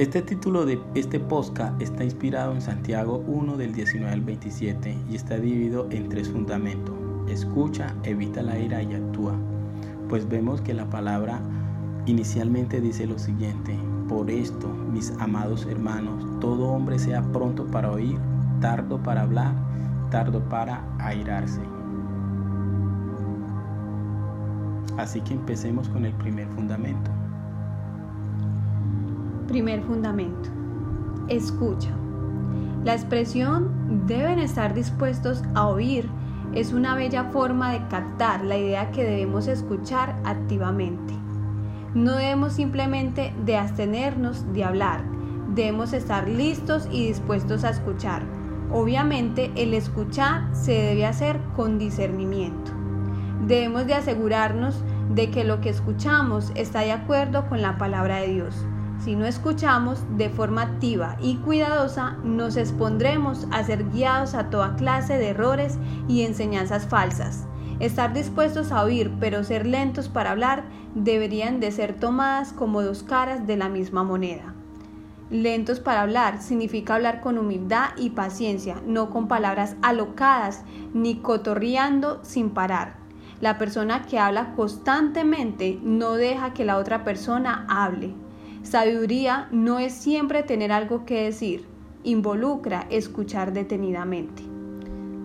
Este título de este podcast está inspirado en Santiago 1 del 19 al 27 y está dividido en tres fundamentos. Escucha, evita la ira y actúa. Pues vemos que la palabra inicialmente dice lo siguiente. Por esto, mis amados hermanos, todo hombre sea pronto para oír, tardo para hablar, tardo para airarse. Así que empecemos con el primer fundamento. Primer fundamento. Escucha. La expresión deben estar dispuestos a oír es una bella forma de captar la idea que debemos escuchar activamente. No debemos simplemente de abstenernos de hablar, debemos estar listos y dispuestos a escuchar. Obviamente el escuchar se debe hacer con discernimiento. Debemos de asegurarnos de que lo que escuchamos está de acuerdo con la palabra de Dios. Si no escuchamos de forma activa y cuidadosa, nos expondremos a ser guiados a toda clase de errores y enseñanzas falsas. Estar dispuestos a oír, pero ser lentos para hablar, deberían de ser tomadas como dos caras de la misma moneda. Lentos para hablar significa hablar con humildad y paciencia, no con palabras alocadas ni cotorreando sin parar. La persona que habla constantemente no deja que la otra persona hable. Sabiduría no es siempre tener algo que decir, involucra escuchar detenidamente.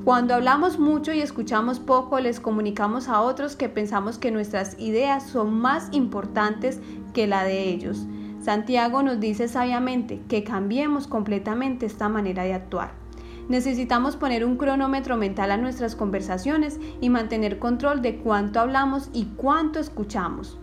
Cuando hablamos mucho y escuchamos poco, les comunicamos a otros que pensamos que nuestras ideas son más importantes que la de ellos. Santiago nos dice sabiamente que cambiemos completamente esta manera de actuar. Necesitamos poner un cronómetro mental a nuestras conversaciones y mantener control de cuánto hablamos y cuánto escuchamos.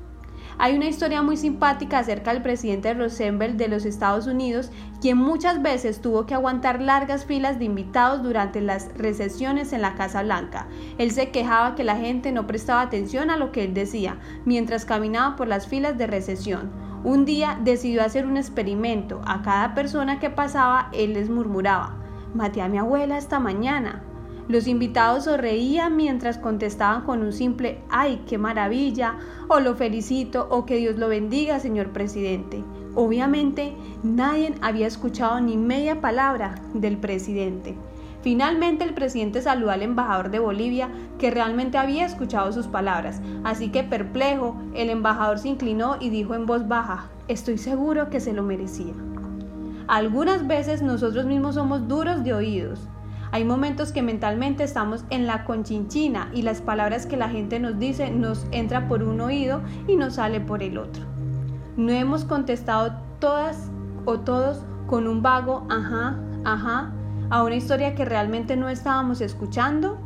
Hay una historia muy simpática acerca del presidente Roosevelt de los Estados Unidos, quien muchas veces tuvo que aguantar largas filas de invitados durante las recesiones en la Casa Blanca. Él se quejaba que la gente no prestaba atención a lo que él decía mientras caminaba por las filas de recesión. Un día decidió hacer un experimento. A cada persona que pasaba, él les murmuraba, maté a mi abuela esta mañana. Los invitados reían mientras contestaban con un simple ¡ay, qué maravilla! o lo felicito o que Dios lo bendiga, señor presidente. Obviamente nadie había escuchado ni media palabra del presidente. Finalmente el presidente saludó al embajador de Bolivia que realmente había escuchado sus palabras, así que perplejo, el embajador se inclinó y dijo en voz baja, estoy seguro que se lo merecía. Algunas veces nosotros mismos somos duros de oídos, hay momentos que mentalmente estamos en la conchinchina y las palabras que la gente nos dice nos entra por un oído y nos sale por el otro. No hemos contestado todas o todos con un vago ajá, ajá a una historia que realmente no estábamos escuchando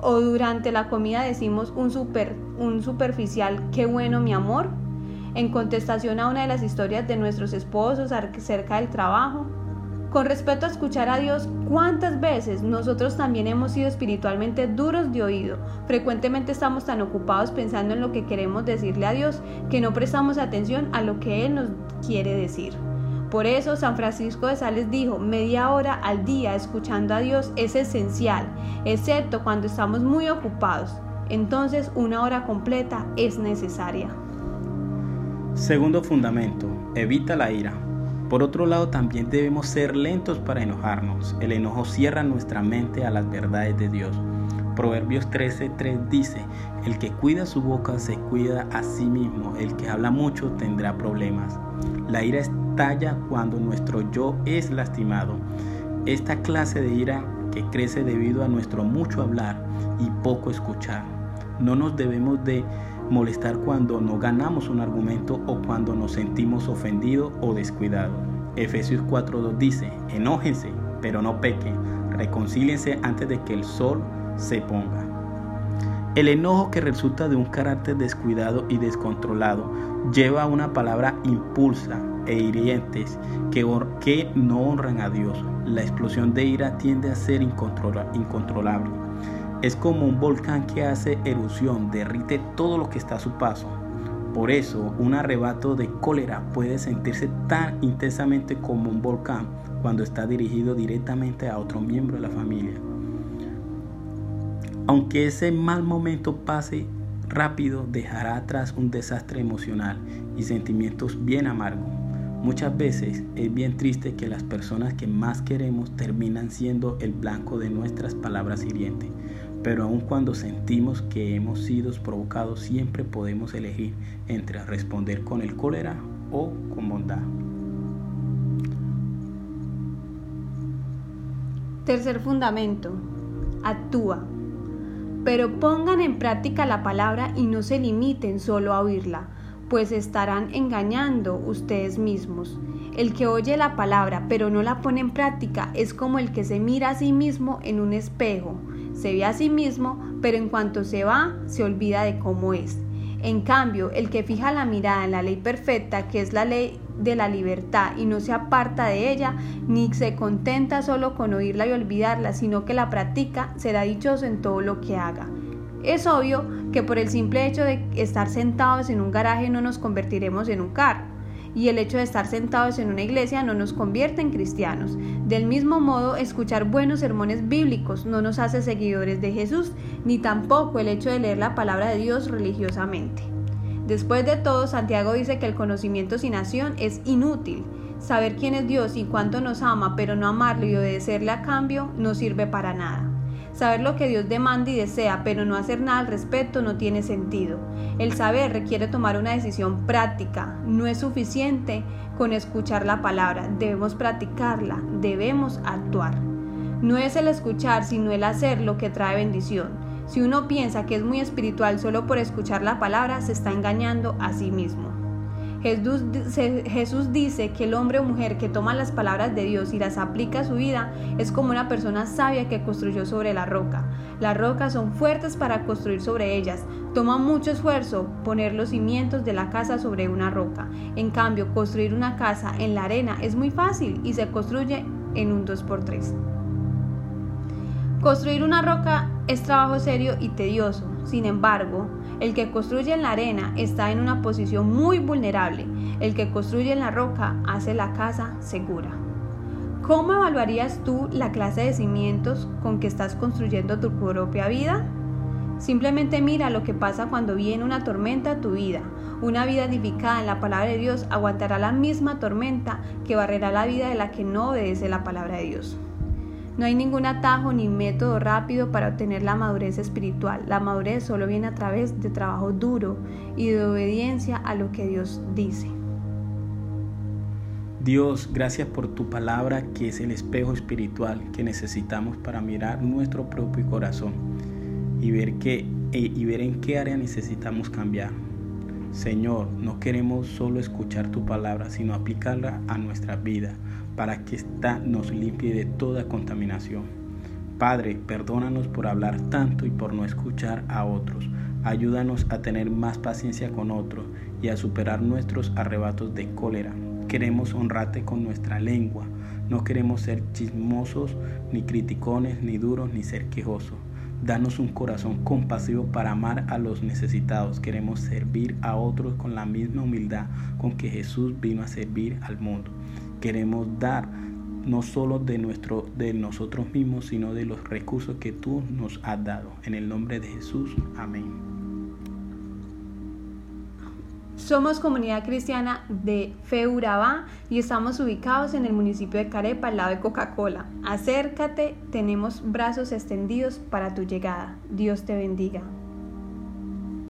o durante la comida decimos un super un superficial qué bueno mi amor en contestación a una de las historias de nuestros esposos acerca del trabajo con respecto a escuchar a Dios, ¿cuántas veces nosotros también hemos sido espiritualmente duros de oído? Frecuentemente estamos tan ocupados pensando en lo que queremos decirle a Dios que no prestamos atención a lo que Él nos quiere decir. Por eso San Francisco de Sales dijo, media hora al día escuchando a Dios es esencial, excepto cuando estamos muy ocupados. Entonces una hora completa es necesaria. Segundo fundamento, evita la ira. Por otro lado, también debemos ser lentos para enojarnos. El enojo cierra nuestra mente a las verdades de Dios. Proverbios 13:3 dice, el que cuida su boca se cuida a sí mismo, el que habla mucho tendrá problemas. La ira estalla cuando nuestro yo es lastimado. Esta clase de ira que crece debido a nuestro mucho hablar y poco escuchar. No nos debemos de molestar cuando no ganamos un argumento o cuando nos sentimos ofendidos o descuidados. Efesios 4.2 dice, enójense, pero no pequen, reconcíliense antes de que el sol se ponga. El enojo que resulta de un carácter descuidado y descontrolado lleva a una palabra impulsa e hirientes que, que no honran a Dios. La explosión de ira tiende a ser incontrolable es como un volcán que hace erupción, derrite todo lo que está a su paso. Por eso, un arrebato de cólera puede sentirse tan intensamente como un volcán cuando está dirigido directamente a otro miembro de la familia. Aunque ese mal momento pase rápido, dejará atrás un desastre emocional y sentimientos bien amargos. Muchas veces es bien triste que las personas que más queremos terminan siendo el blanco de nuestras palabras hirientes, pero aun cuando sentimos que hemos sido provocados siempre podemos elegir entre responder con el cólera o con bondad. Tercer fundamento, actúa. Pero pongan en práctica la palabra y no se limiten solo a oírla pues estarán engañando ustedes mismos. El que oye la palabra pero no la pone en práctica es como el que se mira a sí mismo en un espejo. Se ve a sí mismo, pero en cuanto se va, se olvida de cómo es. En cambio, el que fija la mirada en la ley perfecta, que es la ley de la libertad, y no se aparta de ella, ni se contenta solo con oírla y olvidarla, sino que la practica, será dichoso en todo lo que haga. Es obvio que por el simple hecho de estar sentados en un garaje no nos convertiremos en un carro y el hecho de estar sentados en una iglesia no nos convierte en cristianos. Del mismo modo, escuchar buenos sermones bíblicos no nos hace seguidores de Jesús, ni tampoco el hecho de leer la palabra de Dios religiosamente. Después de todo, Santiago dice que el conocimiento sin acción es inútil. Saber quién es Dios y cuánto nos ama, pero no amarlo y obedecerle a cambio, no sirve para nada. Saber lo que Dios demanda y desea, pero no hacer nada al respecto no tiene sentido. El saber requiere tomar una decisión práctica. No es suficiente con escuchar la palabra, debemos practicarla, debemos actuar. No es el escuchar, sino el hacer lo que trae bendición. Si uno piensa que es muy espiritual solo por escuchar la palabra, se está engañando a sí mismo. Jesús, dice que el hombre o mujer que toma las palabras de Dios y las aplica a su vida es como una persona sabia que construyó sobre la roca. Las rocas son fuertes para construir sobre ellas. Toma mucho esfuerzo poner los cimientos de la casa sobre una roca. En cambio, construir una casa en la arena es muy fácil y se construye en un 2x3. Construir una roca es trabajo serio y tedioso. Sin embargo, el que construye en la arena está en una posición muy vulnerable. El que construye en la roca hace la casa segura. ¿Cómo evaluarías tú la clase de cimientos con que estás construyendo tu propia vida? Simplemente mira lo que pasa cuando viene una tormenta a tu vida. Una vida edificada en la palabra de Dios aguantará la misma tormenta que barrerá la vida de la que no obedece la palabra de Dios. No hay ningún atajo ni método rápido para obtener la madurez espiritual. La madurez solo viene a través de trabajo duro y de obediencia a lo que Dios dice. Dios, gracias por tu palabra que es el espejo espiritual que necesitamos para mirar nuestro propio corazón y ver, qué, e, y ver en qué área necesitamos cambiar. Señor, no queremos solo escuchar tu palabra, sino aplicarla a nuestra vida para que ésta nos limpie de toda contaminación. Padre, perdónanos por hablar tanto y por no escuchar a otros. Ayúdanos a tener más paciencia con otros y a superar nuestros arrebatos de cólera. Queremos honrarte con nuestra lengua. No queremos ser chismosos, ni criticones, ni duros, ni ser quejosos. Danos un corazón compasivo para amar a los necesitados. Queremos servir a otros con la misma humildad con que Jesús vino a servir al mundo queremos dar no solo de, nuestro, de nosotros mismos, sino de los recursos que tú nos has dado. En el nombre de Jesús, amén. Somos comunidad cristiana de Feurabá y estamos ubicados en el municipio de Carepa, al lado de Coca-Cola. Acércate, tenemos brazos extendidos para tu llegada. Dios te bendiga.